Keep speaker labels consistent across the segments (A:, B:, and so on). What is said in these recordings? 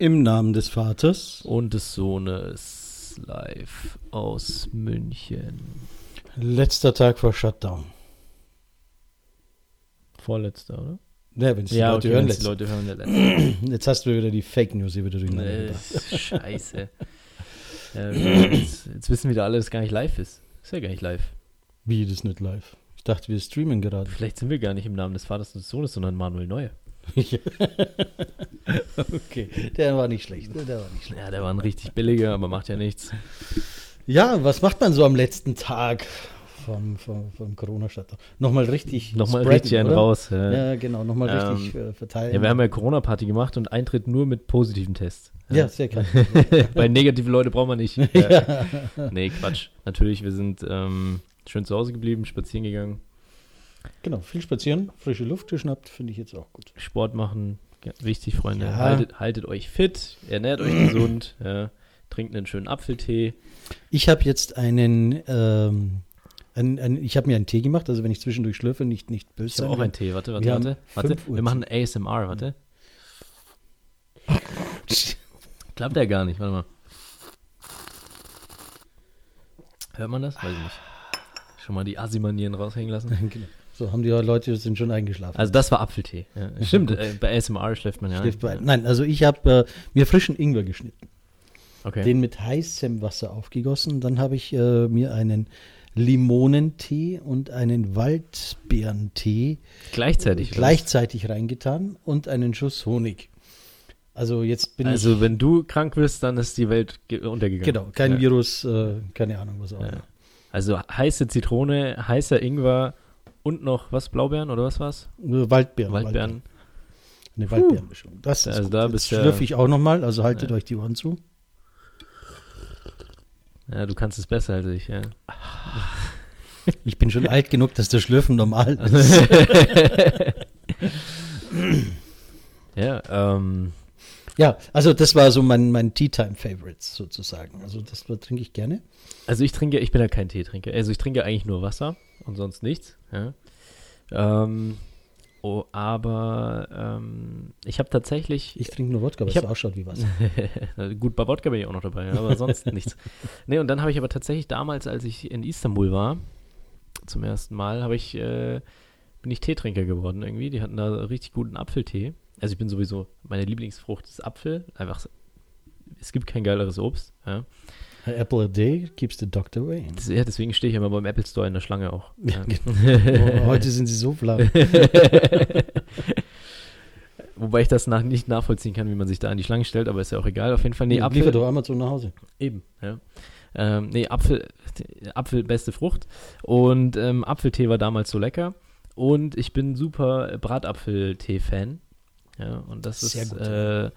A: Im Namen des Vaters.
B: und des Sohnes live aus München.
A: Letzter Tag vor Shutdown.
B: Vorletzter, oder?
A: Ja, wenn es die Leute
B: okay,
A: hören
B: die Leute hören lässt.
A: Jetzt hast du wieder die Fake News hier wieder durcheinander
B: Nee, ist scheiße. ja, jetzt, jetzt wissen wieder alle, dass es gar nicht live ist. Ist ja gar nicht live.
A: Wie, das ist nicht live? Ich dachte, wir streamen gerade.
B: Vielleicht sind wir gar nicht im Namen des Vaters und des Sohnes, sondern Manuel Neuer.
A: okay, der war nicht schlecht. ne? Der war nicht schlecht.
B: Ja, der war ein richtig billiger, aber macht ja nichts.
A: Ja, was macht man so am letzten Tag vom, vom, vom Corona-Shutdown? Nochmal richtig
B: Nochmal
A: spreaden,
B: richtig einen raus. Ja.
A: Ja, genau, nochmal
B: Ähm,
A: richtig äh, verteilen.
B: Ja, wir haben ja Corona-Party gemacht und Eintritt nur mit positiven Tests.
A: ja, sehr klar.
B: Bei negativen Leute brauchen wir nicht.
A: ja.
B: Nee, Quatsch. Natürlich, wir sind ähm, schön zu Hause geblieben, spazieren gegangen,
A: Genau, viel spazieren, frische Luft geschnappt, finde ich jetzt auch gut.
B: Sport machen. Ja, wichtig, Freunde.
A: Ja.
B: Haltet, haltet euch fit, ernährt euch gesund, ja, trinkt einen schönen Apfeltee.
A: Ich habe jetzt einen, ähm, ein, ein, ich habe mir einen Tee gemacht, also wenn ich zwischendurch schlürfe, nicht, nicht böse
B: Ich habe auch einen Tee. Warte, warte,
A: Wir
B: warte. warte. Wir machen ASMR, warte. Klappt ja gar nicht, warte mal. Hört man das? Weiß ich nicht. Schon mal die Assi-Manieren raushängen lassen.
A: Genau. So haben die Leute sind schon eingeschlafen.
B: Also das war Apfeltee. Ja, stimmt, äh, bei ASMR schläft man ja.
A: Schläft bei-
B: ja.
A: Nein, also ich habe äh, mir frischen Ingwer geschnitten,
B: Okay.
A: den mit heißem Wasser aufgegossen. Dann habe ich äh, mir einen Limonentee und einen Waldbeerentee
B: Gleichzeitig.
A: gleichzeitig reingetan und einen Schuss Honig. Also jetzt bin
B: Also wenn du krank wirst, dann ist die Welt ge- untergegangen.
A: ich, genau, kein
B: ja.
A: Virus, äh, keine Ahnung, was auch
B: Ja.
A: immer.
B: Also heiße Zitrone, heißer Ingwer und noch was, Blaubeeren oder was war's?
A: Waldbeeren.
B: Waldbeeren.
A: Eine Waldbeerenmischung. Das ist
B: Also
A: gut.
B: da
A: Jetzt
B: bist du-
A: schlürfe ich auch nochmal, also haltet
B: Ja.
A: euch die Ohren zu.
B: Ja, du kannst es besser als ich, ja.
A: Ich bin schon alt genug, dass das Schlürfen normal ist.
B: ja, ähm,
A: Ja, also das war so mein, mein Tea Time Favorites sozusagen. Also das trinke ich gerne.
B: also ich trinke, ich bin ja kein Teetrinker. Also ich trinke eigentlich nur Wasser und sonst nichts. Ja. Ähm, oh, aber ähm, ich habe tatsächlich
A: Ich trinke nur Wodka, weil
B: Ich
A: es ausschaut wie Wasser.
B: Gut, bei Wodka bin ich auch noch dabei, aber sonst nichts. Nee, und dann habe ich aber tatsächlich damals, als ich in Istanbul war, zum ersten Mal, habe ich, äh, bin ich Teetrinker geworden irgendwie. Die hatten da richtig guten Apfeltee. Also ich bin sowieso, meine Lieblingsfrucht ist Apfel. Einfach, es gibt kein geileres Obst. Ja.
A: An apple a day keeps the doctor away.
B: Das, ja deswegen stehe ich immer beim Apple Store in der Schlange auch. Ja.
A: Oh, heute sind sie so flach.
B: Wobei ich das nach, nicht nachvollziehen kann, wie man sich da an die Schlange stellt, aber ist ja auch egal. Auf jeden Fall, nee,
A: Nee,
B: Apfel.
A: Liefer doch Amazon nach Hause.
B: Eben, ja. Ähm, nee, Apfel, Apfel, beste Frucht. Und ähm, Apfeltee war damals so lecker. Und ich bin super Bratapfeltee-Fan. Ja, und das
A: Sehr
B: ist.
A: gut.
B: Äh,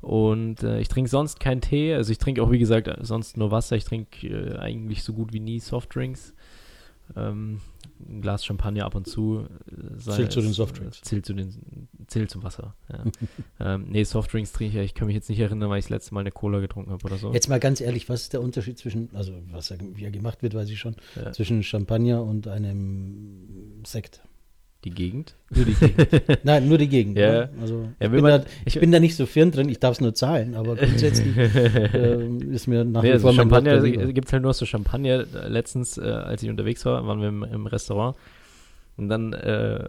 B: und äh, ich trinke sonst keinen Tee. Also ich trinke auch, wie gesagt, sonst nur Wasser. Ich trinke äh, eigentlich so gut wie nie Softdrinks. Ähm, ein Glas Champagner ab und zu. Äh,
A: Zählt zu den Softdrinks.
B: Äh, zählt, zu den, zählt zum Wasser. Ja. ähm, nee, Softdrinks trinke ich. ja. Ich kann mich jetzt nicht erinnern, weil ich das letzte Mal eine Cola getrunken habe oder so.
A: Jetzt mal ganz ehrlich, was ist der Unterschied zwischen, also was ja, wie er gemacht wird, weiß ich schon,
B: Ja.
A: zwischen Champagner und einem Sekt?
B: Die Gegend?
A: Nur die Gegend. Nein, nur die Gegend.
B: Ja.
A: ne? Also
B: Ja,
A: ich, bin
B: man-
A: da, ich bin da nicht so firm drin, ich darf es nur zahlen, aber grundsätzlich ähm, ist mir nach
B: Nee,
A: wie
B: also
A: vor mein
B: Champagner
A: lieber.
B: gibt es halt nur so Champagner. Äh, Letztens, äh, als ich unterwegs war, waren wir im, im Restaurant und dann äh,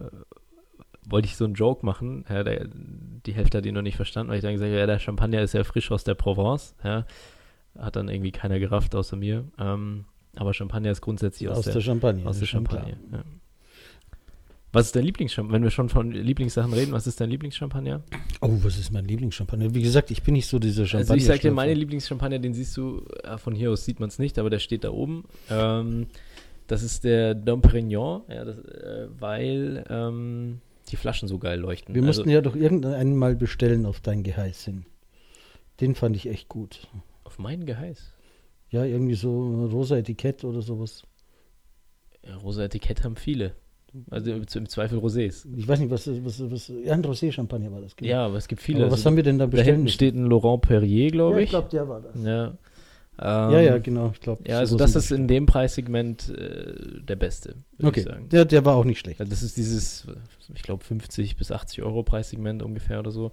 B: wollte ich so einen Joke machen. Ja, der, die Hälfte hat ihn noch nicht verstanden, weil ich dann gesagt habe, ja, der Champagner ist ja frisch aus der Provence. Ja. Hat dann irgendwie keiner gerafft außer mir. Ähm, aber Champagner ist grundsätzlich aus,
A: aus
B: der,
A: der Champagner.
B: aus der. Champagner. Ja. Was ist dein Lieblingschampagner? Wenn wir schon von Lieblingssachen reden, was ist dein Lieblingschampagner?
A: Oh, was ist mein Lieblingschampagner? Wie gesagt, ich bin nicht so dieser Champagner.
B: Also ich sag dir, meine Lieblingschampagner, den siehst du, äh, von hier aus sieht man es nicht, aber der steht da oben. Ähm, das ist der Dom Perignon, ja, das, äh, weil ähm, die Flaschen so geil leuchten.
A: Wir
B: also,
A: mussten ja doch irgendeinen mal bestellen auf dein Geheiß hin. Den fand ich echt gut.
B: Auf mein Geheiß.
A: Ja, irgendwie so ein rosa Etikett oder sowas.
B: Ja, rosa Etikett haben viele. Also im Zweifel Rosés.
A: Ich weiß nicht, was, was, was ja, ein Rosé-Champagner war das. genau.
B: Ja, aber es gibt viele.
A: Aber was
B: Also,
A: haben wir denn da
B: da
A: bestellt?
B: hinten steht ein Laurent Perrier, glaube
A: ja,
B: ich.
A: ich glaube, der war das.
B: ja.
A: ja,
B: Ähm,
A: ja, genau. Ich glaube.
B: Ja, also das ist in dem Preissegment äh, der beste, würde
A: Okay,
B: ich sagen.
A: der, der war auch nicht schlecht.
B: Also das ist dieses, ich glaube, 50 bis 80 Euro Preissegment ungefähr oder so.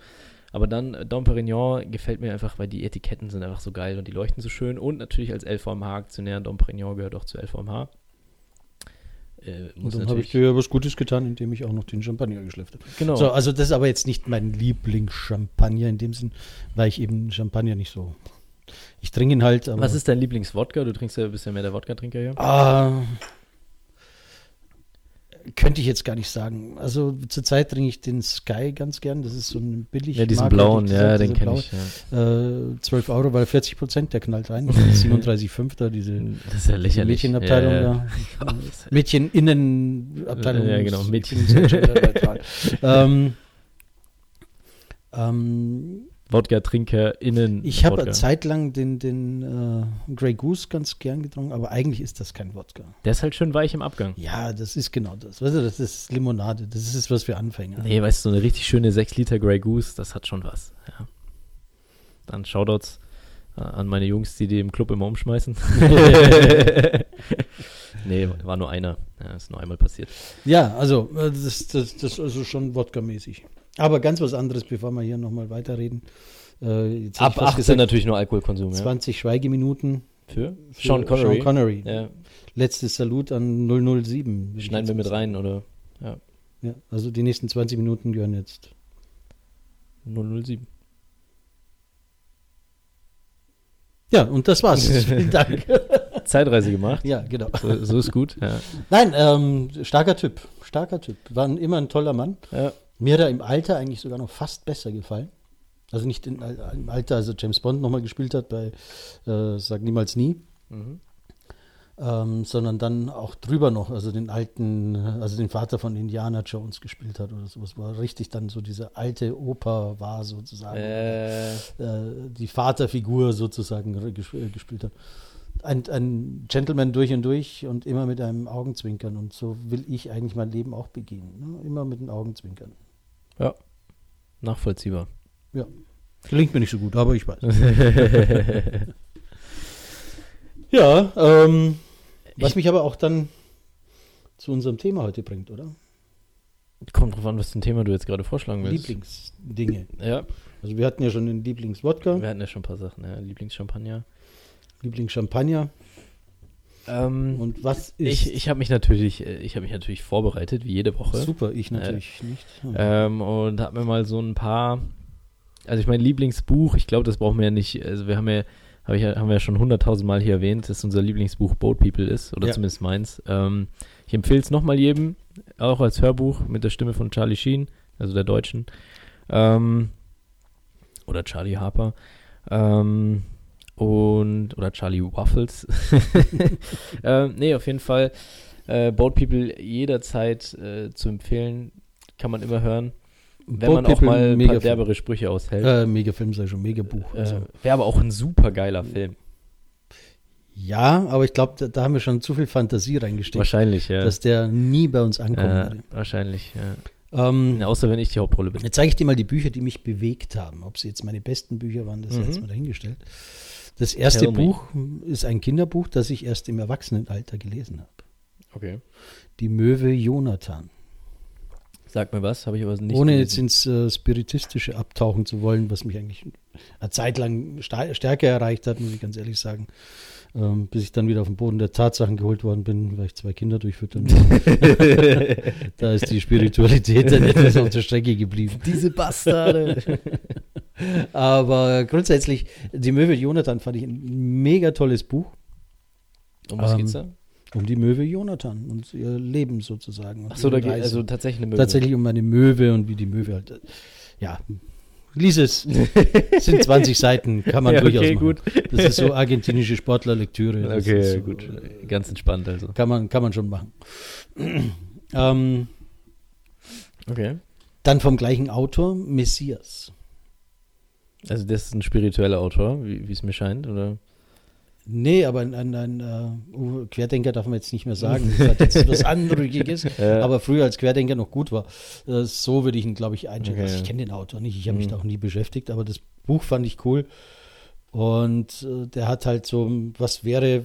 B: Aber dann äh, Dom Perignon gefällt mir einfach, weil die Etiketten sind einfach so geil und die leuchten so schön. Und natürlich als LVMH-Aktionär, Dom Perignon gehört auch zu LVMH.
A: Äh, und dann habe ich dir was Gutes getan, indem ich auch noch den Champagner geschleppt habe.
B: Genau.
A: So, also das ist aber jetzt nicht mein Lieblingschampagner in dem Sinn, weil ich eben Champagner nicht so. Ich trinke ihn halt.
B: was ist dein Lieblingswodka? Du trinkst ja ein bisschen mehr der Wodka-Trinker hier.
A: Ah, könnte ich jetzt gar nicht sagen. Also zurzeit trinke ich den Sky ganz gern. Das ist so ein billig.
B: Ja, diesen blauen, ja, den kenne ich.
A: Ja. Äh, 12 Euro, weil 40 Prozent, der knallt rein. 37,5 da, diese
B: das ist ja lächerlich.
A: Mädchenabteilung ja, ja. da. Mädchen-Innenabteilung.
B: Ja, genau, Mädchen.
A: ähm, ähm,
B: Wodka-TrinkerInnen.
A: Ich habe zeitlang den, den äh, Grey Goose ganz gern getrunken, aber eigentlich ist das kein Wodka.
B: Der ist halt schön weich im Abgang.
A: Ja, das ist genau das. Weißt du, das ist Limonade. Das ist was für Anfänger.
B: Nee, weißt du, so eine richtig schöne 6 Liter Grey Goose, das hat schon was. Ja. Dann Shoutouts äh, an meine Jungs, die die im Club immer umschmeißen. nee, war nur einer. Ja, ist nur einmal passiert.
A: Ja, also, äh, das, das, das ist also schon Wodka-mäßig. Aber ganz was anderes, bevor wir hier nochmal weiterreden.
B: Äh, Ab 18 gesagt, natürlich nur Alkoholkonsum.
A: 20 ja. Schweigeminuten.
B: Für?
A: für Sean Connery. Sean Connery. Ja. Letztes Salut an 007.
B: Schneiden wir mit rein, oder? Ja.
A: ja. Also die nächsten 20 Minuten gehören jetzt.
B: 007.
A: Ja, und das war's. Vielen Dank.
B: Zeitreise gemacht.
A: Ja, genau.
B: So, so ist gut. Ja.
A: Nein, ähm, starker Typ. Starker Typ. War immer ein toller Mann. Ja. Mir hat er im Alter eigentlich sogar noch fast besser gefallen. Also nicht in, im Alter, also James Bond nochmal gespielt hat bei äh, Sag niemals nie. Mhm. Ähm, sondern dann auch drüber noch, also den alten, also den Vater von Indiana Jones gespielt hat oder sowas, wo er richtig dann so diese alte Oper war sozusagen. Äh. Äh, die Vaterfigur sozusagen gespielt hat. Ein, ein, Gentleman durch und durch und immer mit einem Augenzwinkern. Und so will ich eigentlich mein Leben auch begehen. Ne? Immer mit einem Augenzwinkern.
B: Ja, nachvollziehbar.
A: Ja, gelingt mir nicht so gut, aber ich weiß. ja, ähm, was mich aber auch dann zu unserem Thema heute bringt, oder?
B: Kommt drauf an, was für ein Thema du jetzt gerade vorschlagen willst.
A: Lieblingsdinge.
B: Ja.
A: Also wir hatten ja schon den Lieblingswodka.
B: Wir hatten ja schon ein paar Sachen, ja. Lieblingschampagner.
A: Lieblingschampagner.
B: Ähm, und was ist. Ich, ich habe mich natürlich, äh, ich habe mich natürlich vorbereitet, wie jede Woche.
A: Super, ich natürlich
B: äh,
A: nicht.
B: Ja. Ähm, und habe mir mal so ein paar, also ich mein Lieblingsbuch, ich glaube, das brauchen wir ja nicht, also wir haben ja, hab ich, haben wir ja schon hunderttausend Mal hier erwähnt, dass unser Lieblingsbuch Boat People ist, oder ja. zumindest meins. Ähm, ich empfehle es nochmal jedem, auch als Hörbuch mit der Stimme von Charlie Sheen, also der Deutschen. Ähm, oder Charlie Harper. Ähm, und oder Charlie Waffles. ähm, nee, auf jeden Fall äh, Boat People jederzeit äh, zu empfehlen, kann man immer hören. Wenn Boat man auch mal ein paar derbere Sprüche aushält.
A: Äh, Megafilm sei schon, Megabuch.
B: Äh, also. Wäre aber auch ein super geiler Film.
A: Ja, aber ich glaube, da, da, haben wir schon zu viel Fantasie reingesteckt.
B: Wahrscheinlich, ja.
A: Dass der nie bei uns ankommen
B: würde. Wahrscheinlich, ja. Ähm, ja, außer wenn ich die Hauptrolle bin.
A: Jetzt zeige ich dir mal die Bücher, die mich bewegt haben. Ob sie jetzt meine besten Bücher waren, das mhm. ist jetzt mal dahingestellt. Das erste Tell Buch me. ist ein Kinderbuch, das ich erst im Erwachsenenalter gelesen habe.
B: Okay.
A: Die Möwe Jonathan.
B: Sag mir was, habe ich aber nicht.
A: Ohne gelesen. jetzt ins äh, Spiritistische abtauchen zu wollen, was mich eigentlich eine Zeit lang stärker erreicht hat, muss ich ganz ehrlich sagen. Ähm, bis ich dann wieder auf den Boden der Tatsachen geholt worden bin, weil ich zwei Kinder durchfüttern Da ist die Spiritualität dann etwas auf der Strecke geblieben.
B: Diese Bastarde.
A: Aber grundsätzlich, die Möwe Jonathan fand ich ein mega tolles Buch.
B: Um was ähm, geht's da?
A: Um die Möwe Jonathan und ihr Leben sozusagen.
B: Achso, da geht also tatsächlich eine
A: Möwe. Tatsächlich um eine Möwe und wie die Möwe halt, ja, Lies es. sind 20 Seiten, kann man ja, durchaus okay, machen. Gut. Das ist so argentinische Sportlerlektüre.
B: Das okay, so, gut. Ganz entspannt also.
A: Kann man, kann man schon machen. ähm,
B: okay.
A: Dann vom gleichen Autor, Messias.
B: Also das ist ein spiritueller Autor, wie es mir scheint, oder?
A: Nee, aber ein, ein, ein uh, Querdenker darf man jetzt nicht mehr sagen. Das hat jetzt was Anrüchiges, ja. aber früher als Querdenker noch gut war. Uh, so würde ich ihn, glaube ich, einschätzen. Okay. Also ich kenne den Autor nicht, ich habe mich mhm. da auch nie beschäftigt, aber das Buch fand ich cool. Und uh, der hat halt so, was wäre,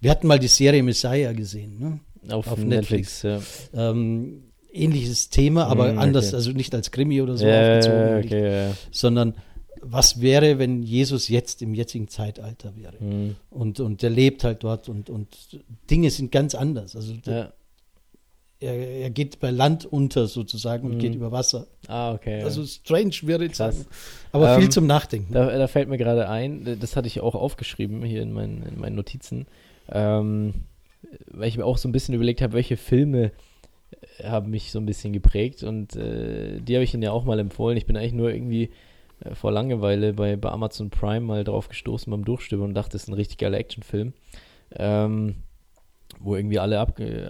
A: wir hatten mal die Serie Messiah gesehen, ne?
B: Auf, Auf Netflix. Netflix
A: ja. ähm, ähnliches Thema, aber mm, anders, also nicht als Krimi oder so
B: aufgezogen, okay,
A: sondern was wäre, wenn Jesus jetzt im jetzigen Zeitalter wäre? Mm. Und, und der lebt halt dort und, und Dinge sind ganz anders. Also der, er, er, geht bei Land unter sozusagen und geht über Wasser.
B: Ah, okay.
A: Also strange wäre ich sagen. Aber ähm, viel zum Nachdenken.
B: Da, da, fällt mir gerade ein, das hatte ich auch aufgeschrieben hier in meinen, in meinen Notizen, ähm, weil ich mir auch so ein bisschen überlegt habe, welche Filme haben mich so ein bisschen geprägt und äh, die habe ich Ihnen ja auch mal empfohlen. Ich bin eigentlich nur irgendwie äh, vor Langeweile bei, bei Amazon Prime mal drauf gestoßen beim Durchstimmen und dachte, das ist ein richtig geiler Actionfilm, ähm, wo irgendwie alle, ab, äh,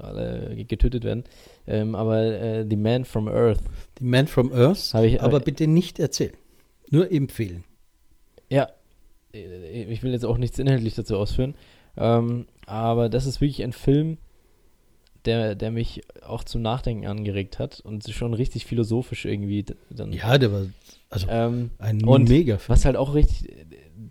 B: alle getötet werden. Ähm, aber äh, The Man from Earth.
A: The Man from Earth?
B: Ich,
A: aber bitte nicht erzählen. Nur empfehlen.
B: Ja, äh, ich will jetzt auch nichts inhaltlich dazu ausführen. Ähm, aber das ist wirklich ein Film, der, der mich auch zum Nachdenken angeregt hat und schon richtig philosophisch irgendwie dann.
A: Ja, der war also
B: ähm,
A: ein mega
B: Film. Was halt auch richtig,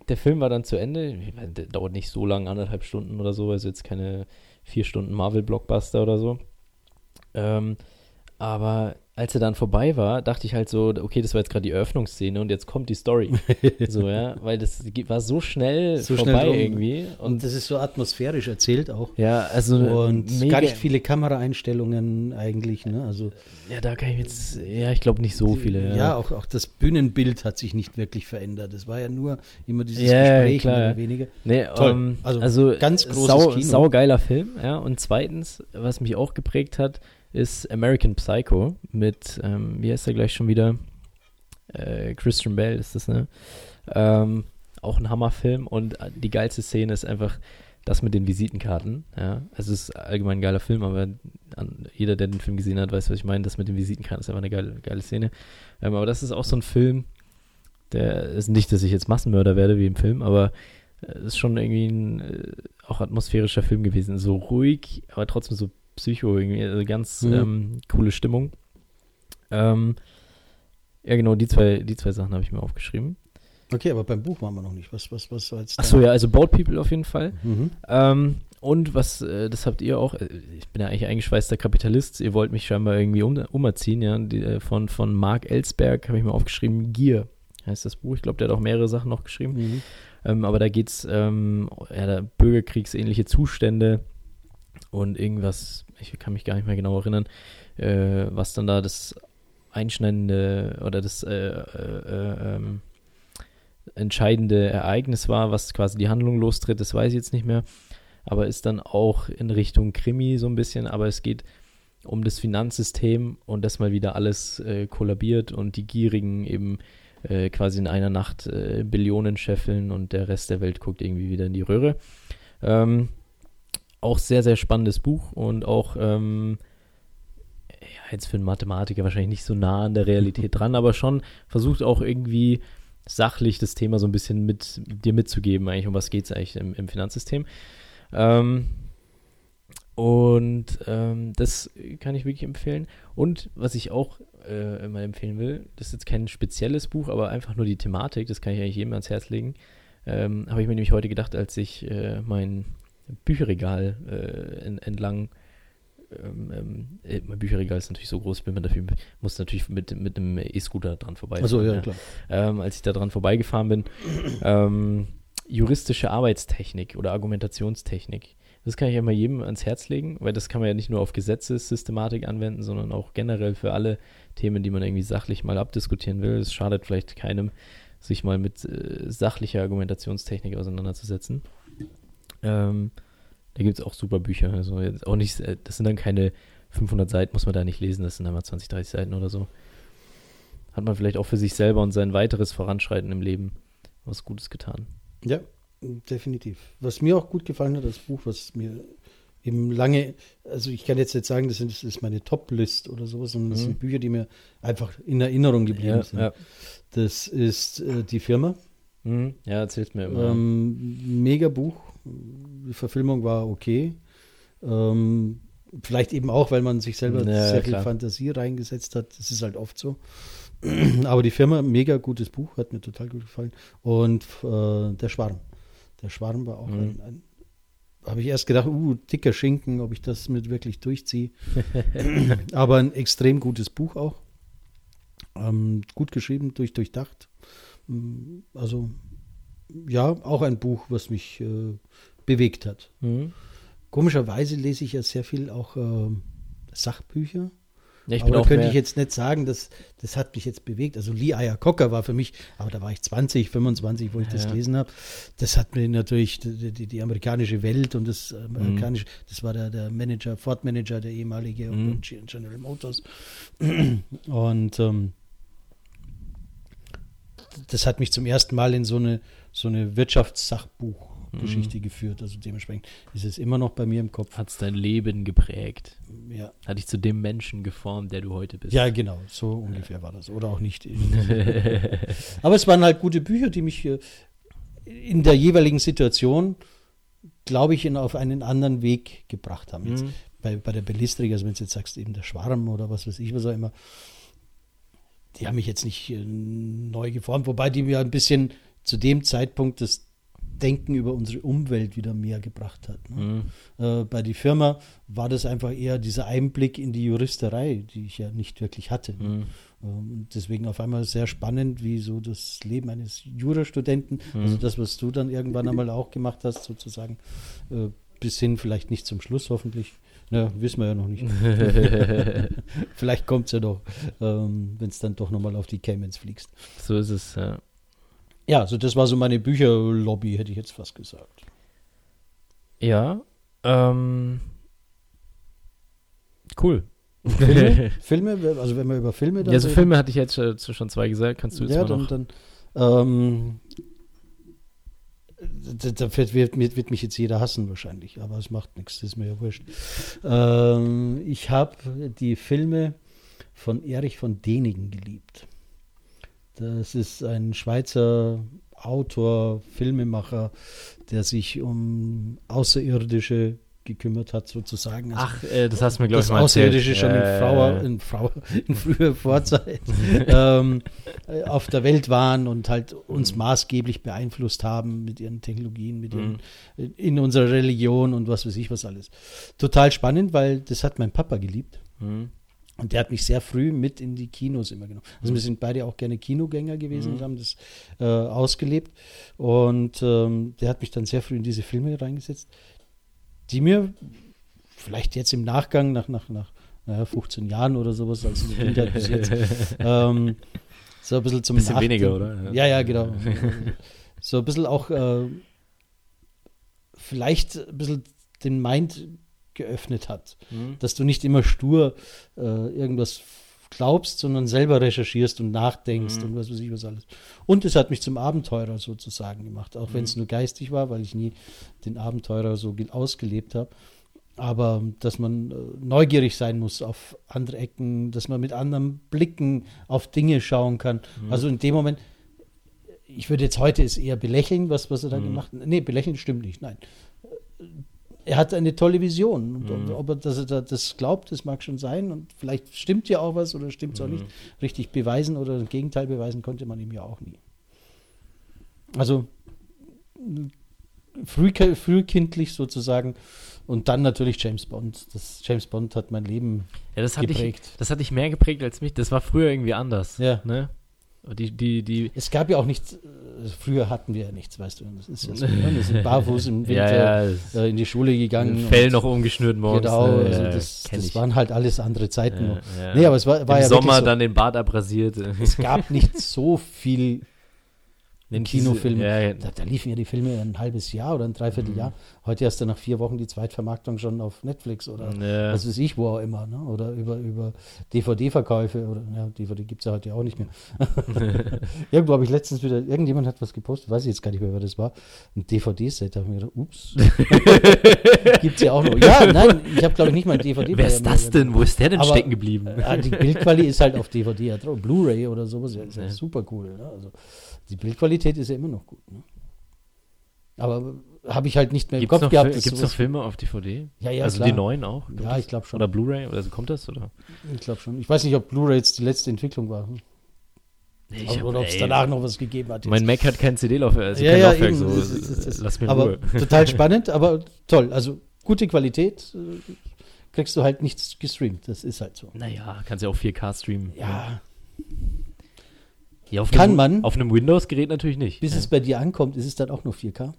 B: der Film war dann zu Ende, der dauert nicht so lang, anderthalb Stunden oder so, also jetzt keine vier Stunden Marvel-Blockbuster oder so. Ähm, aber als er dann vorbei war, dachte ich halt so, okay, das war jetzt gerade die Eröffnungsszene und jetzt kommt die Story. so, ja, weil das war so schnell so vorbei schnell irgendwie.
A: Und, und, das ist so atmosphärisch erzählt auch.
B: Ja, also
A: und gar nicht viele Kameraeinstellungen eigentlich, ne? Also
B: ja, da kann ich jetzt, ja, ich glaube nicht so viele.
A: Ja, ja auch, auch das Bühnenbild hat sich nicht wirklich verändert. Es war ja nur immer dieses ja, Gespräch klar. mehr oder weniger.
B: Nee, Toll. Um, ähm, also, also, ganz großes sau, Kino. Saugeiler Film, ja. Und zweitens, was mich auch geprägt hat, ist American Psycho mit, ähm, wie heißt er gleich schon wieder? Äh, Christian Bale ist das, ne? Ähm, auch ein Hammerfilm und die geilste Szene ist einfach das mit den Visitenkarten. Ja, also es ist allgemein ein geiler Film, aber an, jeder, der den Film gesehen hat, weiß, was ich meine. Das mit den Visitenkarten ist einfach eine geile, geile Szene. Ähm, aber das ist auch so ein Film, der ist nicht, dass ich jetzt Massenmörder werde wie im Film, aber es äh, ist schon irgendwie ein äh, auch atmosphärischer Film gewesen. So ruhig, aber trotzdem so Psycho irgendwie, also ganz mhm. ähm, coole Stimmung. Ähm, ja, genau, die zwei, die zwei Sachen habe ich mir aufgeschrieben.
A: Okay, aber beim Buch waren wir noch nicht. Was, was, was als
B: Achso, ja, also Boat People auf jeden Fall. Mhm. Ähm, und was, äh, das habt ihr auch, äh, ich bin ja eigentlich eingeschweißter Kapitalist, ihr wollt mich scheinbar irgendwie um, umerziehen, ja, die, äh, von, von Mark Ellsberg habe ich mir aufgeschrieben, Gier heißt das Buch. Ich glaube, der hat auch mehrere Sachen noch geschrieben. Mhm. Ähm, aber da geht es ähm, ja, bürgerkriegsähnliche Zustände und irgendwas, ich kann mich gar nicht mehr genau erinnern, äh, was dann da das einschneidende oder das äh, äh, äh, ähm, entscheidende Ereignis war, was quasi die Handlung lostritt, das weiß ich jetzt nicht mehr, aber ist dann auch in Richtung Krimi so ein bisschen, aber es geht um das Finanzsystem und dass mal wieder alles äh, kollabiert und die Gierigen eben äh, quasi in einer Nacht äh, Billionen scheffeln und der Rest der Welt guckt irgendwie wieder in die Röhre. Ähm, auch sehr, sehr spannendes Buch und auch ähm, ja, jetzt für einen Mathematiker wahrscheinlich nicht so nah an der Realität dran, aber schon versucht auch irgendwie sachlich das Thema so ein bisschen mit dir mitzugeben, eigentlich, um was geht es eigentlich im, im Finanzsystem. Ähm, und ähm, das kann ich wirklich empfehlen. Und was ich auch äh, immer empfehlen will, das ist jetzt kein spezielles Buch, aber einfach nur die Thematik, das kann ich eigentlich jedem ans Herz legen. Ähm, Habe ich mir nämlich heute gedacht, als ich äh, mein Bücherregal äh, entlang ähm, ähm, äh, mein Bücherregal ist natürlich so groß, bin man dafür, muss natürlich mit, mit einem E-Scooter dran vorbei.
A: Achso, ja, ja, klar.
B: Ähm, als ich da dran vorbeigefahren bin, ähm, juristische Arbeitstechnik oder Argumentationstechnik. Das kann ich immer jedem ans Herz legen, weil das kann man ja nicht nur auf Gesetzessystematik anwenden, sondern auch generell für alle Themen, die man irgendwie sachlich mal abdiskutieren will. Es schadet vielleicht keinem, sich mal mit äh, sachlicher Argumentationstechnik auseinanderzusetzen. Ähm, da gibt es auch super Bücher. Also jetzt auch nicht, äh, das sind dann keine 500 Seiten, muss man da nicht lesen, das sind dann mal 20, 30 Seiten oder so. Hat man vielleicht auch für sich selber und sein weiteres Voranschreiten im Leben was Gutes getan.
A: Ja, definitiv. Was mir auch gut gefallen hat, das Buch, was mir eben lange, also ich kann jetzt nicht sagen, das ist meine Top-List oder sowas, sondern das mhm. sind Bücher, die mir einfach in Erinnerung geblieben ja, sind. Ja. Das ist äh, Die Firma.
B: Mhm. Ja, erzählt mir immer.
A: Ähm, mega Buch, die Verfilmung war okay. Ähm, vielleicht eben auch, weil man sich selber ja, sehr viel Fantasie reingesetzt hat. Das ist halt oft so. Aber die Firma, mega gutes Buch, hat mir total gut gefallen. Und äh, der Schwarm. Der Schwarm war auch mhm. ein, ein, habe ich erst gedacht, uh, dicker Schinken, ob ich das mit wirklich durchziehe. Aber ein extrem gutes Buch auch. Ähm, gut geschrieben, durch, durchdacht. Mm, also, ja, auch ein Buch, was mich äh, bewegt hat. Mhm. Komischerweise lese ich ja sehr viel auch äh, Sachbücher. Ja, aber da könnte ich jetzt nicht sagen, dass das hat mich jetzt bewegt. Also Lee Iacocca war für mich, aber da war ich 20, 25, wo ich ja. das gelesen habe. Das hat mir natürlich die, die, die, amerikanische Welt und das amerikanische, mhm. das war der, der Manager, Ford Manager, der ehemalige mhm. General Motors. Und ähm, das hat mich zum ersten Mal in so eine, so eine Wirtschaftssachbuch Geschichte mhm. geführt. Also dementsprechend ist es immer noch bei mir im Kopf.
B: Hat es dein Leben geprägt?
A: Ja.
B: Hat dich zu dem Menschen geformt, der du heute bist?
A: Ja, genau. So ungefähr ja. war das. Oder auch nicht. Aber es waren halt gute Bücher, die mich äh, in der jeweiligen Situation, glaube ich, in, auf einen anderen Weg gebracht haben. Jetzt mhm. bei, bei der Belistrik, also wenn du jetzt sagst, eben der Schwarm oder was weiß ich, was auch immer, die haben mich jetzt nicht äh, neu geformt, wobei die mir ein bisschen zu dem Zeitpunkt das Denken über unsere Umwelt wieder mehr gebracht hat. Ne? Mhm. Äh, bei der Firma war das einfach eher dieser Einblick in die Juristerei, die ich ja nicht wirklich hatte. Mhm. Ähm, deswegen auf einmal sehr spannend, wie so das Leben eines Jurastudenten, mhm. also das, was du dann irgendwann einmal auch gemacht hast, sozusagen, äh, bis hin vielleicht nicht zum Schluss hoffentlich. Ja, wissen wir ja noch nicht. Vielleicht kommt es ja doch, ähm, wenn es dann doch nochmal auf die Caymans fliegst.
B: So ist es, ja.
A: Ja, also das war so meine Bücherlobby, hätte ich jetzt fast gesagt.
B: Ja, ähm, cool.
A: Filme? Filme? Also wenn wir über Filme
B: dann Ja, so Filme hatte ich jetzt äh, schon zwei gesagt, kannst du jetzt
A: ja,
B: mal
A: dann,
B: noch?
A: dann ähm, da wird, wird, mich jetzt jeder hassen wahrscheinlich, aber es macht nichts, das ist mir ja wurscht. Ähm, ich habe die Filme von Erich von Denigen geliebt. Das ist ein Schweizer Autor, Filmemacher, der sich um Außerirdische gekümmert hat, sozusagen.
B: Also Ach, äh, das hast du mir, glaube
A: ich, mal Außerirdische schon in, Frauer, in, Frau, in früher Vorzeit ähm, äh, auf der Welt waren und halt uns mhm. maßgeblich beeinflusst haben mit ihren Technologien, mit ihren, mhm. in unserer Religion und was weiß ich was alles. Total spannend, weil das hat mein Papa geliebt. Mhm. Und der hat mich sehr früh mit in die Kinos immer genommen. Also wir sind beide auch gerne Kinogänger gewesen mhm. und haben das äh, ausgelebt. Und ähm, der hat mich dann sehr früh in diese Filme reingesetzt, die mir vielleicht jetzt im Nachgang, nach, nach, nach naja, 15 Jahren oder sowas, als Kindheit bis jetzt, ähm, so ein bisschen zum
B: bisschen Nachdenken. weniger, oder?
A: Ja, ja, genau. so ein bisschen auch äh, vielleicht ein bisschen den Mind geöffnet hat. Mhm. Dass du nicht immer stur äh, irgendwas glaubst, sondern selber recherchierst und nachdenkst mhm. und was weiß ich was alles. Und es hat mich zum Abenteurer sozusagen gemacht, auch mhm. wenn es nur geistig war, weil ich nie den Abenteurer so ausgelebt habe. Aber dass man äh, neugierig sein muss auf andere Ecken, dass man mit anderen Blicken auf Dinge schauen kann. Mhm. Also in dem Moment, ich würde jetzt heute es eher belächeln, was, was er da mhm. gemacht hat. Nee, belächeln stimmt nicht, nein er hat eine tolle Vision. Und mhm. ob er das, das, glaubt, das mag schon sein. Und vielleicht stimmt ja auch was oder stimmt es mhm. auch nicht. Richtig beweisen oder das Gegenteil beweisen konnte man ihm ja auch nie. Also früh, frühkindlich sozusagen. Und dann natürlich James Bond. Das James Bond hat mein Leben
B: ja, das
A: geprägt.
B: Ich, das hat dich mehr geprägt als mich. Das war früher irgendwie anders.
A: Ja.
B: Ne? Die, die, die
A: es gab ja auch nichts, äh, früher hatten wir ja nichts, weißt du. Das ist ja so, ne? Wir sind barfuß im Winter ja, ja, äh, in die Schule gegangen.
B: Fell noch umgeschnürt morgens.
A: Genau, ne? also das, das waren halt alles andere Zeiten. Ja. Nee, aber es war, war
B: Im
A: ja
B: Sommer so, dann den Bart abrasiert.
A: Es gab nicht so viel den Kinofilm. Ja, ja. Da, da, liefen ja die Filme ein halbes Jahr oder ein Dreivierteljahr. Mhm. Heute hast du nach vier Wochen die Zweitvermarktung schon auf Netflix oder ja. was weiß ich, wo auch immer. Ne? Oder über, über DVD-Verkäufe. Oder ja, DVD gibt es ja heute auch nicht mehr. Irgendwo habe ich letztens wieder, irgendjemand hat was gepostet, weiß ich jetzt gar nicht mehr, wer das war. Ein DVD-Set. Da habe ich mir gedacht, ups. gibt es ja auch noch. Ja, nein, ich habe glaube ich nicht mal ein DVD.
B: Wer ist das denn? Wo ist der denn Aber, stecken geblieben?
A: Äh, die Bildqualität ist halt auf DVD, Blu-ray oder sowas. Ja, ist ja. super cool. Ne? Also, die Bildqualität ist ja immer noch gut. Ne? Aber habe ich halt nicht mehr
B: im Kopf gehabt. Gibt es noch Filme auf DVD?
A: Ja, ja,
B: Also
A: klar.
B: die neuen auch?
A: Ja, ich glaube schon.
B: Oder Blu-ray? Oder kommt das? Oder?
A: Ich glaube schon. Ich weiß nicht, ob Blu-ray jetzt die letzte Entwicklung war. Ich oder ob es danach noch was gegeben hat.
B: Jetzt. Mein Mac hat kein CD-Laufwerk,
A: also ja, ja, Laufwerk, so, das, das, das, lass mir aber Ruhe. Total spannend, aber toll. Also gute Qualität, äh, kriegst du halt nichts gestreamt. Das ist halt so.
B: Naja, kannst ja auch 4K streamen.
A: Ja.
B: ja
A: Kann
B: einem,
A: man.
B: Auf einem Windows-Gerät natürlich nicht.
A: Bis
B: ja.
A: es bei dir ankommt, ist es dann auch nur 4K?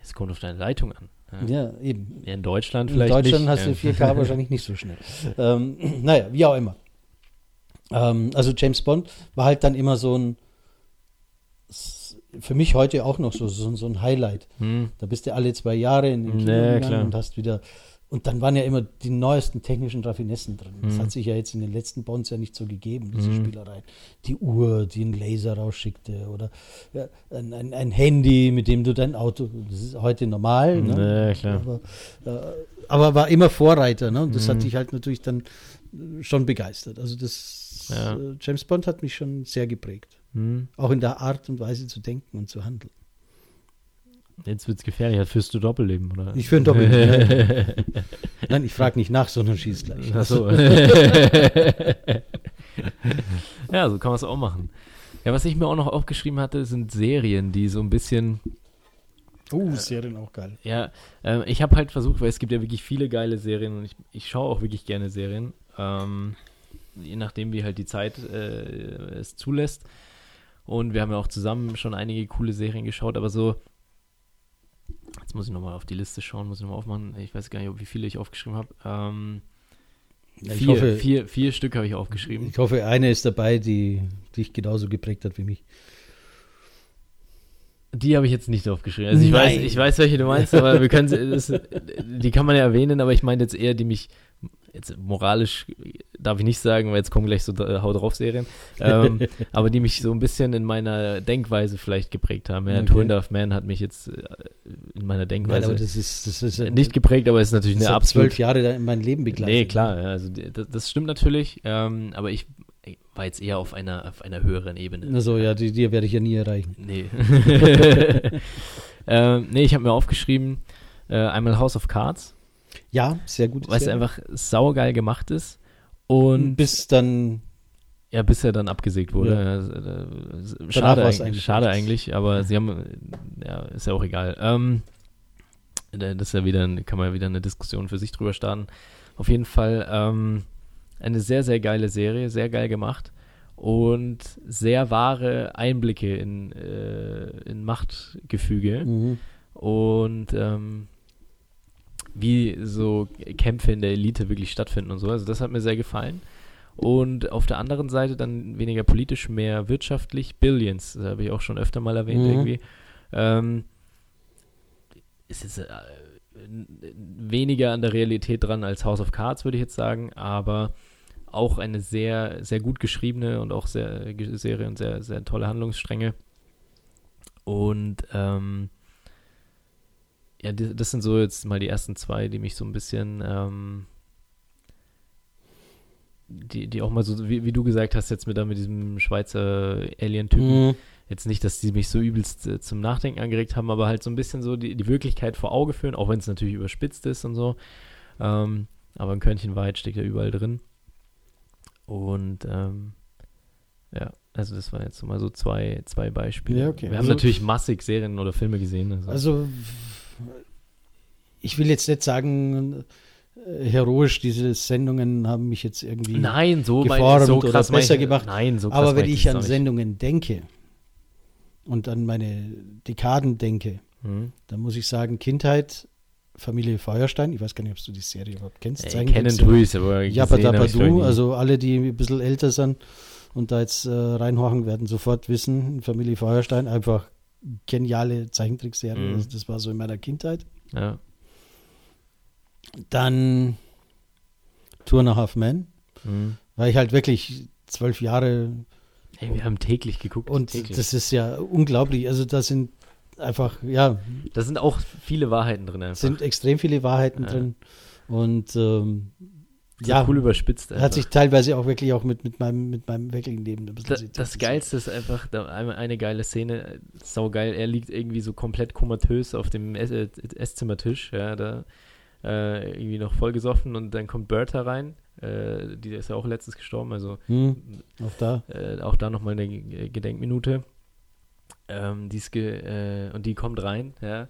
B: Es kommt auf deine Leitung an.
A: Ja, ja eben.
B: Ja, in Deutschland vielleicht.
A: In Deutschland
B: nicht.
A: hast du 4K wahrscheinlich nicht so schnell. Ähm, naja, wie auch immer. Ähm, also James Bond war halt dann immer so ein, für mich heute auch noch so, so, so ein Highlight.
B: Hm.
A: Da bist du alle zwei Jahre in den
B: Kino nee, gegangen
A: und hast wieder und dann waren ja immer die neuesten technischen Raffinessen drin. Das
B: Mhm.
A: hat sich ja jetzt in den letzten Bonds ja nicht so gegeben, diese
B: Mhm.
A: Spielereien. Die Uhr, die einen Laser rausschickte oder ja, ein, ein, ein Handy, mit dem du dein Auto, das ist heute normal. Ne?
B: Ja, klar.
A: Aber, äh, aber war immer Vorreiter ne? und das
B: Mhm.
A: hat dich halt natürlich dann äh, schon begeistert. Also das
B: Ja.
A: äh, James Bond hat mich schon sehr geprägt.
B: Hm.
A: Auch in der Art und Weise zu denken und zu handeln.
B: Jetzt wird's gefährlich. Hat führst du Doppelleben, oder?
A: Ich für ein Doppelleben. Nein, ich frage nicht nach, sondern schieß gleich.
B: Ach so. ja, so kann man es auch machen. Ja, was ich mir auch noch aufgeschrieben hatte, sind Serien, die so ein bisschen.
A: Uh, Serien auch geil.
B: Ja, äh, ich habe halt versucht, weil es gibt ja wirklich viele geile Serien und ich, ich schaue auch wirklich gerne Serien. Ähm, je nachdem, wie halt die Zeit äh, es zulässt. Und wir haben ja auch zusammen schon einige coole Serien geschaut, aber so. Jetzt muss ich nochmal auf die Liste schauen, muss ich nochmal aufmachen. Ich weiß gar nicht, wie viele ich aufgeschrieben habe. Ähm,
A: Ja,
B: vier,
A: hoffe-
B: vier, vier Stück habe ich aufgeschrieben.
A: Ich hoffe, eine ist dabei, die dich genauso geprägt hat wie mich.
B: Die habe ich jetzt nicht aufgeschrieben. Also ich weiß, ich weiß, welche du meinst, aber wir können sie- das, die kann man ja erwähnen, aber ich meine jetzt eher, die mich jetzt moralisch darf ich nicht sagen, weil jetzt kommen gleich so äh, Hau drauf Serien, ähm, aber die mich so ein bisschen in meiner Denkweise vielleicht geprägt haben. Ja,
A: Okay.
B: Two and a Half Men hat mich jetzt äh, in meiner
A: Nein,
B: Denkweise
A: aber das ist, das ist
B: nicht geprägt, aber es ist natürlich
A: das
B: eine absolut
A: zwölf Jahre in mein Leben begleitet.
B: Nee, klar, ja, also das, das stimmt natürlich, ähm, aber ich, war jetzt eher auf einer auf einer höheren Ebene.
A: Also ja, die, die werde ich ja nie erreichen.
B: Nee. ähm, nee, ich habe mir aufgeschrieben, äh, einmal House of Cards,
A: Ja, sehr gut.
B: weil es einfach saugeil gemacht ist. Und
A: bis dann
B: ja, bis er dann abgesägt wurde.
A: Ja.
B: S- äh, schade, eigentlich,
A: eigentlich
B: schade eigentlich, aber sie haben, ja, ist ja auch egal. Ähm, da- das ist ja wieder, kann man ja wieder eine Diskussion für sich drüber starten. Auf jeden Fall ähm, eine sehr, sehr geile Serie, sehr geil gemacht und sehr wahre Einblicke in, äh, in Machtgefüge
A: mhm.
B: und ähm, wie so Kämpfe in der Elite wirklich stattfinden und so. Also das hat mir sehr gefallen. Und auf der anderen Seite dann weniger politisch, mehr wirtschaftlich. Billions, das habe ich auch schon öfter mal erwähnt
A: Mhm.
B: irgendwie. Ähm, ist jetzt äh, weniger an der Realität dran als House of Cards, würde ich jetzt sagen, aber auch eine sehr, sehr gut geschriebene und auch sehr Serie und sehr, sehr tolle Handlungsstränge. Und ähm, ja, das sind so jetzt mal die ersten zwei, die mich so ein bisschen, ähm, die, die auch mal so, wie, wie du gesagt hast, jetzt mit, mit diesem Schweizer Alien-Typen,
A: Mhm.
B: jetzt nicht, dass die mich so übelst äh, zum Nachdenken angeregt haben, aber halt so ein bisschen so die, die Wirklichkeit vor Auge führen, auch wenn es natürlich überspitzt ist und so. Ähm, aber ein Körnchen Wahrheit steckt ja überall drin. Und ähm, ja, also das waren jetzt mal so zwei, zwei Beispiele.
A: Ja, okay.
B: Wir haben
A: Also-
B: natürlich massig Serien oder Filme gesehen. Also,
A: Also, ich will jetzt nicht sagen, äh, heroisch, diese Sendungen haben mich jetzt irgendwie.
B: nein, so,
A: geformt
B: so
A: oder besser
B: ich-
A: gemacht.
B: Nein, so krass
A: Aber wenn ich an. Sendungen denke und an meine Dekaden denke,
B: Hm.
A: dann muss ich sagen, Kindheit, Familie Feuerstein, ich weiß gar nicht, ob du die Serie überhaupt kennst. Ja.
B: ich aber
A: Jabba
B: gesehen hab
A: Dabba
B: ich's, glaub ich,
A: Du,
B: nie.
A: also alle, die ein bisschen älter sind und da jetzt äh, reinhorchen, werden sofort wissen, Familie Feuerstein, einfach geniale Zeichentrickserie,
B: Mhm.
A: also das war so in meiner Kindheit.
B: ja.
A: Dann Tour and a Half Men,
B: Hm.
A: weil ich halt wirklich zwölf Jahre
B: Ey, wir haben täglich geguckt.
A: und
B: täglich.
A: das ist ja unglaublich, also da sind einfach, ja,
B: da sind auch viele Wahrheiten drin. Einfach.
A: sind extrem viele Wahrheiten
B: Ja.
A: drin und ähm, ja,
B: cool überspitzt.
A: hat
B: einfach.
A: sich teilweise auch wirklich auch mit, mit meinem, mit meinem wirklichen Leben ein bisschen
B: Das,
A: zitiert.
B: das Geilste ist einfach, da einmal eine geile Szene, saugeil, er liegt irgendwie so komplett komatös auf dem Ess- äh, Esszimmertisch, ja, da äh, irgendwie noch voll gesoffen und dann kommt Bertha rein, Äh, die ist ja auch letztens gestorben, also
A: hm, auch da.
B: Äh, auch da nochmal eine Gedenkminute. Ähm, die ist ge äh, und die kommt rein, ja.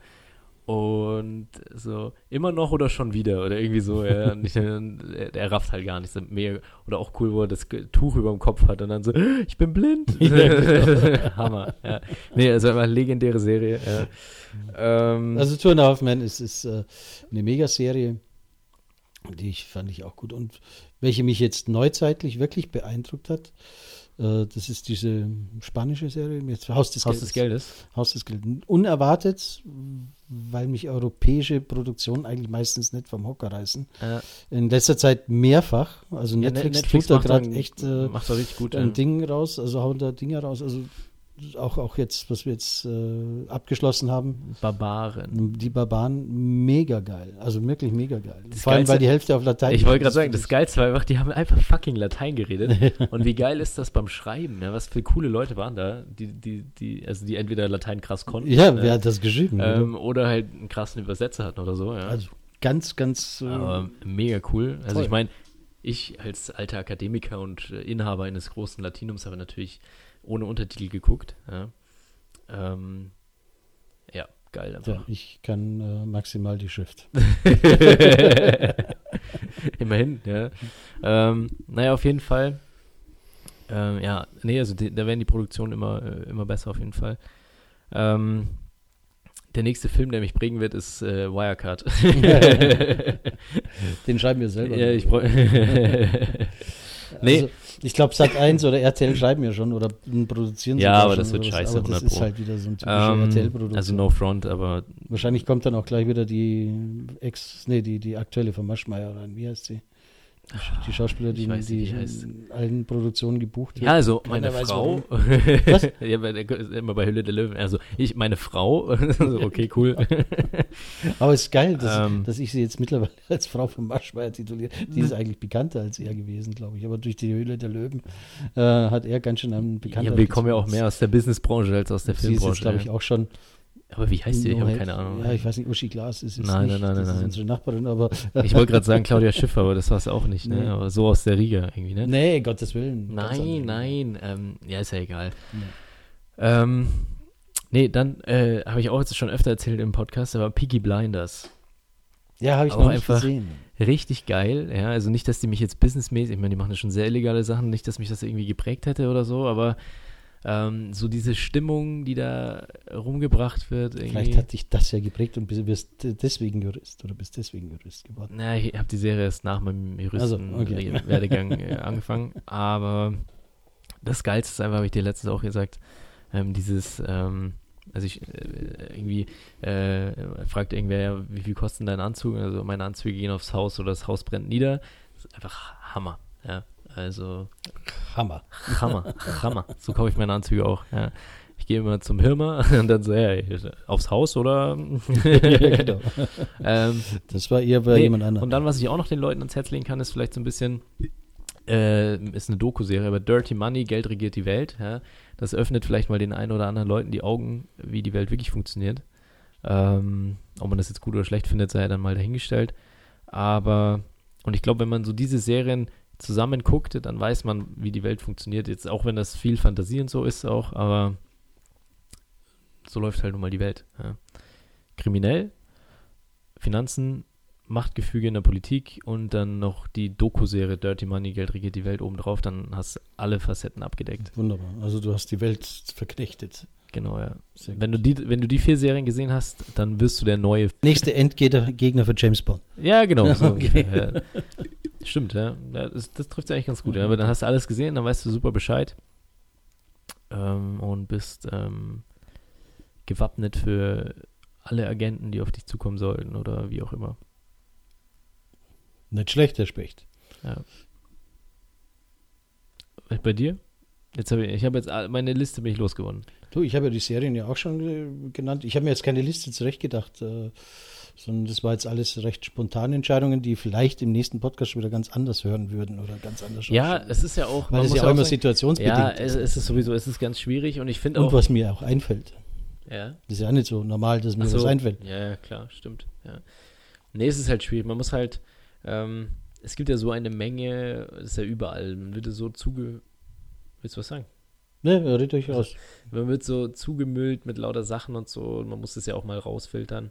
B: Und so, immer noch oder schon wieder oder irgendwie so, ja. Nicht, er, er, rafft halt gar nichts. Mega, oder auch cool, wo er das Tuch über dem Kopf hat und dann so, ich bin blind. Ja, Hammer, ja. Nee, also einfach eine legendäre Serie. Ja.
A: Ähm, also Two and a Half Men ist, ist äh, eine Megaserie, die ich fand ich auch gut und welche mich jetzt neuzeitlich wirklich beeindruckt hat, äh, das ist diese spanische Serie, jetzt Haus des Haus Geldes. Des Geldes. Haus des Geldes. Unerwartet, weil mich europäische Produktionen eigentlich meistens nicht vom Hocker reißen. Ja. In letzter Zeit mehrfach. Also Netflix, ja, Netflix tut da gerade echt äh,
B: macht richtig gut,
A: ein ja. Ding raus, also hauen da Dinge raus. Also auch, auch jetzt, was wir jetzt äh, abgeschlossen haben.
B: Barbaren.
A: Die Barbaren, mega geil. Also wirklich mega geil. Das Vor allem, weil die Hälfte auf Latein
B: Ich wollte gerade sagen, das Geilste war einfach, die haben einfach fucking Latein geredet. und wie geil ist das beim Schreiben? Ja, was für coole Leute waren da, die, die, die, also die entweder Latein krass konnten.
A: Ja, ne? wer hat das geschrieben?
B: Ähm, oder halt einen krassen Übersetzer hatten oder so. Ja.
A: Also ganz, ganz.
B: Äh, Aber mega cool. Also toll. ich meine, ich als alter Akademiker und Inhaber eines großen Latinums habe natürlich ohne Untertitel geguckt. Ja, ähm, ja geil
A: einfach. Ja, ich kann äh, maximal die Schrift.
B: Immerhin, ja. Ähm, naja, auf jeden Fall. Ähm, ja, nee, also die, da werden die Produktionen immer, äh, immer besser auf jeden Fall. Ähm, der nächste Film, der mich bringen wird, ist äh, Wirecard.
A: Den schreiben wir selber.
B: Ja, ich.
A: Nee. Also, ich glaube, Sat 1 oder RTL schreiben ja schon oder produzieren
B: Ja, aber das wird scheiße.
A: Aber das ist halt wieder so ein typischer ähm,
B: RTL-Produktion. Also No Front, aber.
A: Wahrscheinlich kommt dann auch gleich wieder die Ex, nee, die, die aktuelle von Maschmeyer rein. Wie heißt sie? Die Schauspieler, die,
B: weiß,
A: die in allen Produktionen gebucht
B: wird. Ja, also meine Keiner Frau. Was? ja, bei, immer bei Hülle der Löwen. Also ich, meine Frau. okay, cool.
A: Aber es ist geil, dass, ähm, dass, ich sie jetzt mittlerweile als Frau von Maschmeyer tituliere. Die ist eigentlich bekannter als er gewesen, glaube ich. Aber durch die Hülle der Löwen äh, hat er ganz schön einen bekannten.
B: Ja, wir kommen ja auch mehr aus der Businessbranche als aus der Filmbranche. Sie ist
A: glaube ich, auch schon
B: aber wie heißt die? Ich habe keine Ahnung.
A: Ja, ich weiß nicht, Uschi Glas ist
B: es nein, nicht. Nein, nein, nein,
A: unsere Nachbarin, aber.
B: ich wollte gerade sagen Claudia Schiffer, aber das war es auch nicht, ne? Aber so aus der Riga irgendwie, ne?
A: Nee, Gottes Willen.
B: Nein, nein. Ähm, ja, ist ja egal. Nee, ähm, nee dann äh, habe ich auch jetzt schon öfter erzählt im Podcast, aber Peaky Blinders.
A: Ja, habe ich auch noch nicht gesehen.
B: Richtig geil, ja. Also nicht, dass die mich jetzt businessmäßig, ich meine, die machen ja schon sehr illegale Sachen, nicht, dass mich das irgendwie geprägt hätte oder so, aber ähm, so diese Stimmung, die da rumgebracht wird.
A: Irgendwie. Vielleicht hat dich das ja geprägt und bist deswegen Jurist oder bist deswegen Jurist geworden.
B: Na, ich habe die Serie erst nach meinem Juristen-Werdegang also, okay. äh, angefangen. Aber das Geilste ist einfach, habe ich dir letztens auch gesagt, ähm, dieses, ähm, also ich äh, irgendwie äh, fragt irgendwer, ja, wie viel kostet dein Anzug? Also meine Anzüge gehen aufs Haus oder das Haus brennt nieder. Das ist einfach Hammer. Ja. Also.
A: Hammer.
B: Hammer. Hammer. So kaufe ich meine Anzüge auch. Ja. Ich gehe immer zum Hirmer und dann so, hey, aufs Haus oder? ja, genau.
A: ähm, das war eher bei nee, jemand anderem.
B: Und dann, was ich auch noch den Leuten ans Herz legen kann, ist vielleicht so ein bisschen, äh, ist eine Doku-Serie, aber Dirty Money, Geld regiert die Welt. Ja? Das öffnet vielleicht mal den einen oder anderen Leuten die Augen, wie die Welt wirklich funktioniert. Ähm, ob man das jetzt gut oder schlecht findet, sei dann mal dahingestellt. Aber, und ich glaube, wenn man so diese Serien zusammen guckt, dann weiß man, wie die Welt funktioniert. Jetzt auch wenn das viel Fantasie und so ist auch, aber so läuft halt nun mal die Welt. Ja. Kriminell, Finanzen, Machtgefüge in der Politik und dann noch die Doku-Serie Dirty Money, Geld regiert die Welt obendrauf, dann hast du alle Facetten abgedeckt.
A: Wunderbar. Also du hast die Welt verknechtet.
B: Genau, ja. wenn du, die, wenn du die vier Serien gesehen hast, dann wirst du der neue.
A: Nächste Endgegner für James Bond.
B: Ja, genau. So okay. ja. Stimmt, ja. Das, das trifft ja eigentlich ganz gut. Ja. Aber dann hast du alles gesehen, dann weißt du super Bescheid. Ähm, und bist ähm, gewappnet für alle Agenten, die auf dich zukommen sollten oder wie auch immer.
A: Nicht schlecht, Herr Specht.
B: Ja. Bei dir? Jetzt habe ich, ich habe jetzt meine Liste bin ich losgewonnen.
A: Du, ich habe ja die Serien ja auch schon äh, genannt. Ich habe mir jetzt keine Liste zurechtgedacht, äh, sondern das war jetzt alles recht spontane Entscheidungen, die vielleicht im nächsten Podcast schon wieder ganz anders hören würden oder ganz anders.
B: Ja, es ist ja auch,
A: weil es ja auch immer situationsbedingt
B: ja, es ist sowieso, es ist ganz schwierig und ich finde
A: auch. Und was mir auch einfällt.
B: Ja.
A: Das ist ja nicht so normal, dass mir so. was einfällt.
B: Ja, klar, stimmt. Ja. Nee, es ist halt schwierig. Man muss halt, ähm, es gibt ja so eine Menge, das ist ja überall, man wird so zuge... Willst du was sagen?
A: Ne, redet euch aus.
B: Man wird so zugemüllt mit lauter Sachen und so, und man muss das ja auch mal rausfiltern.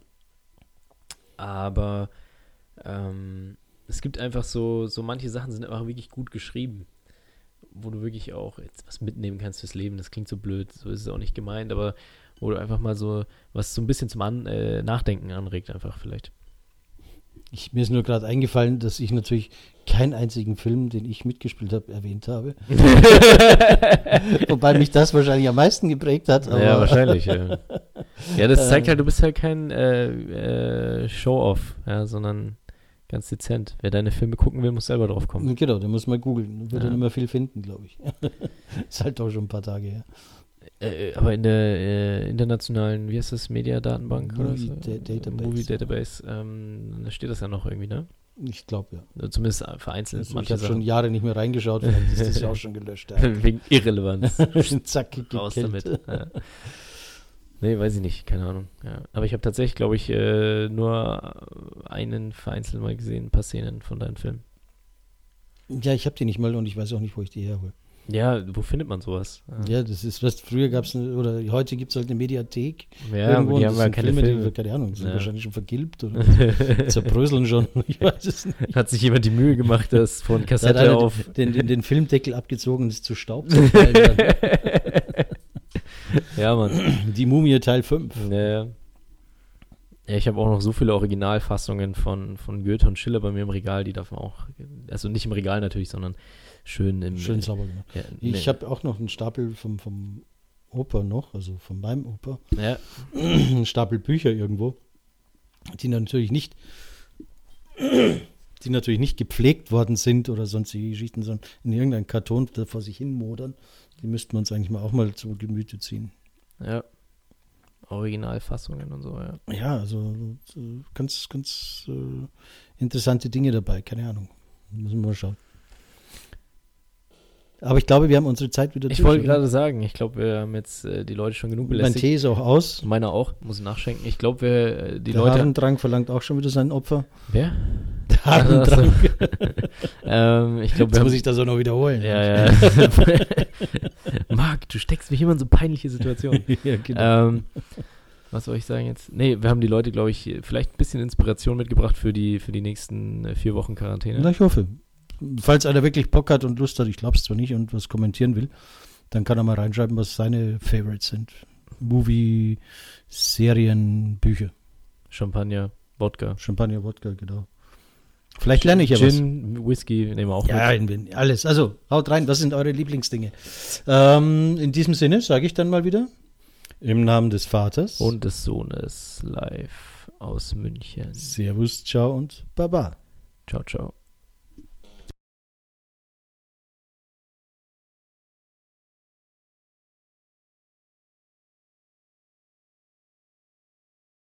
B: Aber ähm, es gibt einfach so, so manche Sachen sind einfach wirklich gut geschrieben, wo du wirklich auch jetzt was mitnehmen kannst fürs Leben. Das klingt so blöd, so ist es auch nicht gemeint, aber wo du einfach mal so was so ein bisschen zum An äh, Nachdenken anregt, einfach vielleicht.
A: Ich, mir ist nur gerade eingefallen, dass ich natürlich keinen einzigen Film, den ich mitgespielt habe, erwähnt habe. Wobei mich das wahrscheinlich am meisten geprägt hat.
B: ja, wahrscheinlich. Ja. ja, das zeigt halt, du bist halt kein äh, äh, Show-Off, ja, sondern ganz dezent. Wer deine Filme gucken will, muss selber drauf kommen.
A: Genau, der muss mal googeln. Wird ja. dann immer viel finden, glaube ich. ist halt doch schon ein paar Tage her.
B: Äh, aber in der äh, internationalen, wie heißt das, Media-Datenbank?
A: Movie oder so? Database.
B: Movie Database, ähm, da steht das ja noch irgendwie, ne?
A: Ich glaube ja.
B: Also zumindest vereinzelt.
A: Also ich habe schon Jahre nicht mehr reingeschaut, ist das ja auch schon gelöscht.
B: Wegen Irrelevanz.
A: Zack,
B: raus damit. Ja. Nee, weiß ich nicht, keine Ahnung. Ja. Aber ich habe tatsächlich, glaube ich, äh, nur einen vereinzelt mal gesehen, ein paar Szenen von deinen Filmen.
A: Ja, ich habe die nicht mal und ich weiß auch nicht, wo ich die herhole.
B: Ja, wo findet man sowas?
A: Ja, ja das ist, was früher gab es, oder heute gibt es halt eine Mediathek.
B: Ja, irgendwo, die haben ja keine Filme, Filme.
A: Die, keine Ahnung, sind ja. wahrscheinlich schon vergilbt oder zerbröseln schon. Ich weiß es
B: nicht. Hat sich jemand die Mühe gemacht, das von Kassette auf.
A: Den, den, den, Filmdeckel abgezogen und ist zu Staub zerfallen.
B: Ja, Mann.
A: Die Mumie Teil 5.
B: Ja, ja, ich habe auch noch so viele Originalfassungen von, von Goethe und Schiller bei mir im Regal, die darf man auch, also nicht im Regal natürlich, sondern schön im.
A: Schön sauber gemacht. Ja, nee. Ich habe auch noch einen Stapel vom, vom Opa noch, also von meinem Opa.
B: Ja.
A: Einen Stapel Bücher irgendwo, die natürlich nicht, die natürlich nicht gepflegt worden sind oder sonstige Geschichten, sondern in irgendeinem Karton vor sich hin modern. Die müssten wir uns eigentlich mal auch mal zu Gemüte ziehen.
B: Ja. Originalfassungen und so, ja.
A: Ja, also ganz, ganz äh, interessante Dinge dabei, keine Ahnung. Müssen wir mal schauen. Aber ich glaube, wir haben unsere Zeit wieder
B: Ich wollte gerade sagen, ich glaube, wir haben jetzt äh, die Leute schon genug
A: belästigt. Mein Tee ist auch aus.
B: Meiner auch, muss ich nachschenken. Ich glaube, wir, äh, die
A: Der
B: Leute. Der
A: Harendrang verlangt auch schon wieder sein Opfer.
B: Wer?
A: Der Harendrang.
B: ähm, ich glaube,
A: Jetzt muss ich das auch noch wiederholen.
B: Ja, ja. Marc, du steckst mich immer in so peinliche Situationen. ja, genau. Ähm, was soll ich sagen jetzt? Nee, wir haben die Leute, glaube ich, vielleicht ein bisschen Inspiration mitgebracht für die, für die nächsten äh, vier Wochen Quarantäne.
A: Na, ich hoffe falls einer wirklich Bock hat und Lust hat, ich glaube es zwar nicht und was kommentieren will, dann kann er mal reinschreiben, was seine Favorites sind. Movie, Serien, Bücher.
B: Champagner, Wodka.
A: Champagner, Wodka, genau. Vielleicht lerne ich ja Gin, was.
B: Gin, Whisky nehmen wir auch
A: ja, mit. alles. Also, haut rein. Was sind eure Lieblingsdinge? Ähm, in diesem Sinne sage ich dann mal wieder. Im Namen des Vaters.
B: Und des Sohnes live aus München.
A: Servus, ciao und baba.
B: Ciao, ciao.